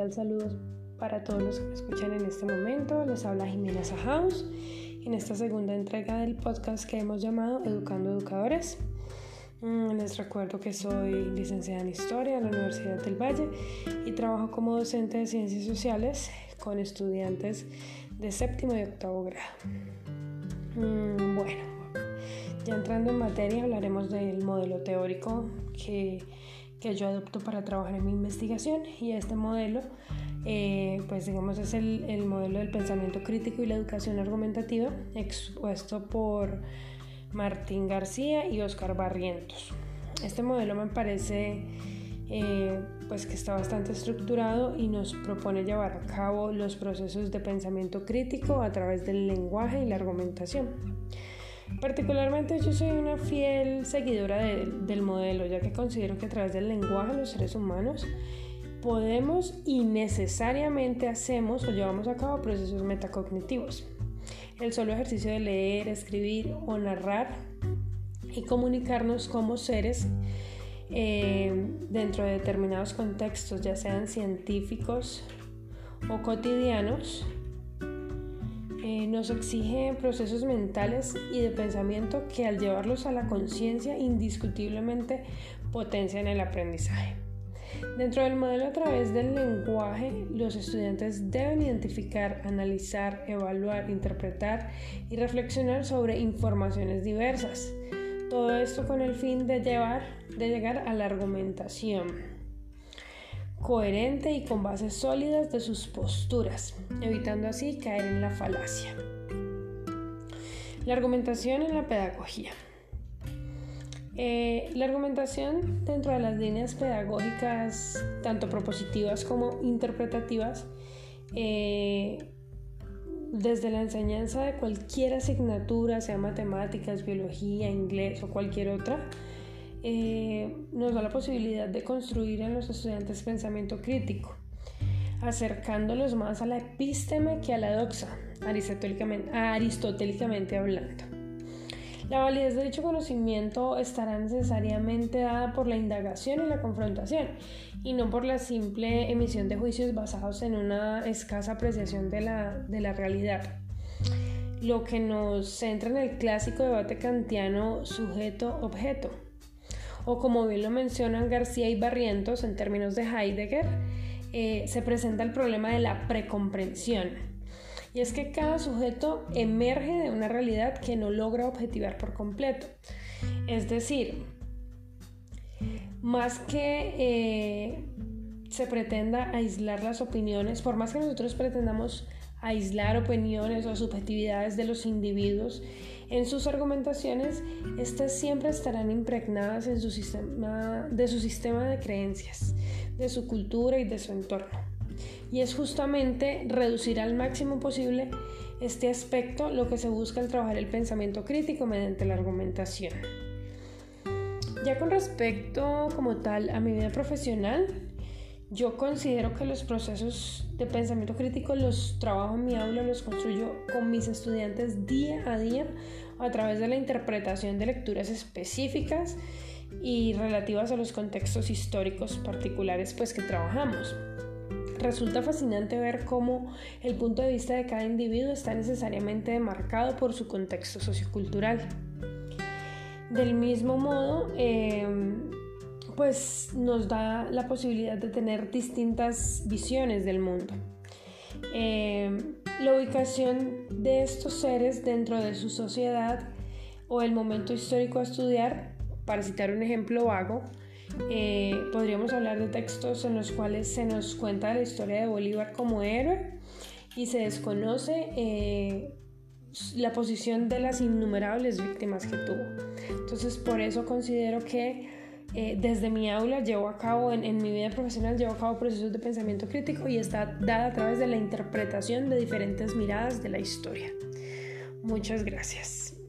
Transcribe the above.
cordial saludo para todos los que me escuchan en este momento. Les habla Jimena Sajaus en esta segunda entrega del podcast que hemos llamado Educando Educadores. Mm, les recuerdo que soy licenciada en Historia en la Universidad del Valle y trabajo como docente de Ciencias Sociales con estudiantes de séptimo y octavo grado. Mm, bueno, ya entrando en materia hablaremos del modelo teórico que que yo adopto para trabajar en mi investigación y este modelo eh, pues digamos es el, el, modelo del pensamiento crítico y la educación argumentativa expuesto por Martín García y Oscar Barrientos. Este modelo me parece eh, pues que está bastante estructurado y nos propone llevar a cabo los procesos de pensamiento crítico a través del lenguaje y la argumentación. Particularmente yo soy una fiel seguidora del modelo, ya que considero que a través del lenguaje los seres humanos podemos y necesariamente hacemos o llevamos a cabo procesos metacognitivos. El solo ejercicio de leer, escribir o narrar y comunicarnos como seres eh, dentro de determinados contextos, ya sean científicos o cotidianos, eh, nos exige procesos mentales y de pensamiento que al llevarlos a la conciencia indiscutiblemente potencian el aprendizaje. Dentro del modelo a través del lenguaje, los estudiantes deben identificar, analizar, evaluar, interpretar y reflexionar sobre informaciones diversas. Todo esto con el fin de, llegar a la argumentación coherente y con bases sólidas de sus posturas, evitando así caer en la falacia. La argumentación en la pedagogía. Eh, la argumentación dentro de las líneas pedagógicas, tanto propositivas como interpretativas, eh, desde la enseñanza de cualquier asignatura, sea matemáticas, biología, inglés o cualquier otra, eh, nos da la posibilidad de construir en los estudiantes pensamiento crítico, acercándolos más a la epísteme que a la doxa, aristotélicamente, hablando. La validez de dicho conocimiento estará necesariamente dada por la indagación y la confrontación, y no por la simple emisión de juicios basados en una escasa apreciación de la, de la realidad. Lo que nos centra en el clásico debate kantiano sujeto-objeto o como bien lo mencionan García y Barrientos en términos de Heidegger, eh, se presenta el problema de la precomprensión. Y es que cada sujeto emerge de una realidad que no logra objetivar por completo. Es decir, más que eh, se pretenda aislar las opiniones, por más que nosotros pretendamos aislar opiniones o subjetividades de los individuos, en sus argumentaciones, estas siempre estarán impregnadas en su sistema, de su sistema de creencias, de su cultura y de su entorno. Y es justamente reducir al máximo posible este aspecto lo que se busca al trabajar el pensamiento crítico mediante la argumentación. Ya con respecto como tal a mi vida profesional, yo considero que los procesos de pensamiento crítico los trabajo en mi aula, los construyo con mis estudiantes día a día a través de la interpretación de lecturas específicas y relativas a los contextos históricos particulares pues que trabajamos. Resulta fascinante ver cómo el punto de vista de cada individuo está necesariamente marcado por su contexto sociocultural. Del mismo modo, eh, pues nos da la posibilidad de tener distintas visiones del mundo. Em, la ubicación de estos seres dentro de su sociedad o el momento histórico a estudiar, para citar un ejemplo vago, eh, podríamos hablar de textos en los cuales se nos cuenta la historia de Bolívar como héroe y se desconoce eh, la posición de las innumerables víctimas que tuvo. Entonces por eso considero que eh, desde mi aula llevo a cabo, en, en, mi vida profesional, llevo a cabo procesos de pensamiento crítico y está dada a través de la interpretación de diferentes miradas de la historia. Muchas gracias.